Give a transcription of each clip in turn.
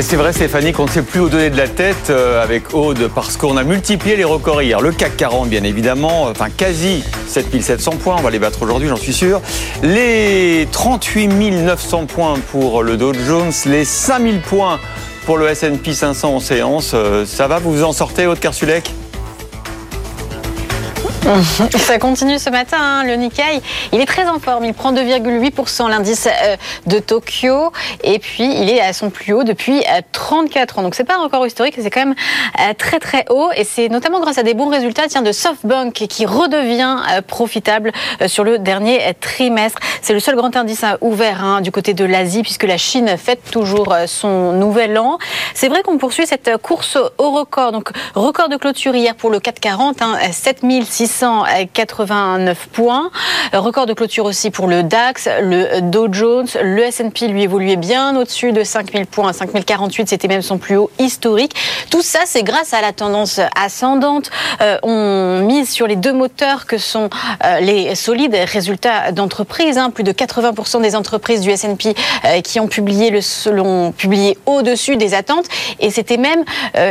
c'est vrai Stéphanie qu'on ne sait plus où donner de la tête euh, avec Aude parce qu'on a multiplié les records hier. Le CAC 40 bien évidemment, enfin quasi 7700 points, on va les battre aujourd'hui j'en suis sûr. Les 38 900 points pour le Dow Jones, les 5000 points pour le S&P 500 en séance. Euh, ça va, vous vous en sortez Aude Kersulek Ça continue ce matin, hein. le Nikkei, il est très en forme, il prend 2,8% l'indice euh, de Tokyo et puis il est à son plus haut depuis 34 euh, ans. Donc c'est pas un record historique, c'est quand même euh, très très haut et c'est notamment grâce à des bons résultats tiens, de SoftBank qui redevient profitable sur le dernier trimestre. C'est le seul grand indice ouvert hein, du côté de l'Asie puisque la Chine fête toujours son nouvel an. C'est vrai qu'on poursuit cette course au record. Donc record de clôture hier pour le 440, hein, 7600 689 points. Record de clôture aussi pour le DAX, le Dow Jones, le S&P lui évoluait bien au-dessus de 5000 points, 5048, c'était même son plus haut historique. Tout ça, c'est grâce à la tendance ascendante. Euh, on mise sur les deux moteurs que sont euh, les solides résultats d'entreprise. Hein. Plus de 80% des entreprises du S&P euh, qui ont publié le l'ont publié au-dessus des attentes, et c'était même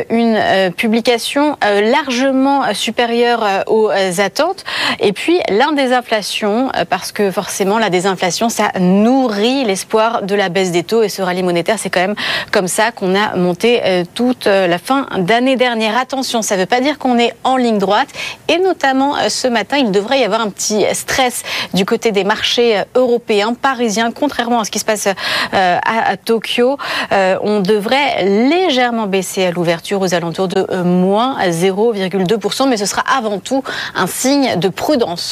une publication largement supérieure aux attentes. Et puis l'indésinflation, euh, parce que forcément la désinflation, ça nourrit l'espoir de la baisse des taux et ce rallye monétaire, c'est quand même comme ça qu'on a monté euh, toute euh, la fin d'année dernière. Attention, ça ne veut pas dire qu'on est en ligne droite et notamment ce matin, il devrait y avoir un petit stress du côté des marchés européens, parisiens, contrairement à ce qui se passe à Tokyo. On devrait légèrement baisser à l'ouverture aux alentours de moins 0,2%, mais ce sera avant tout un signe de prudence.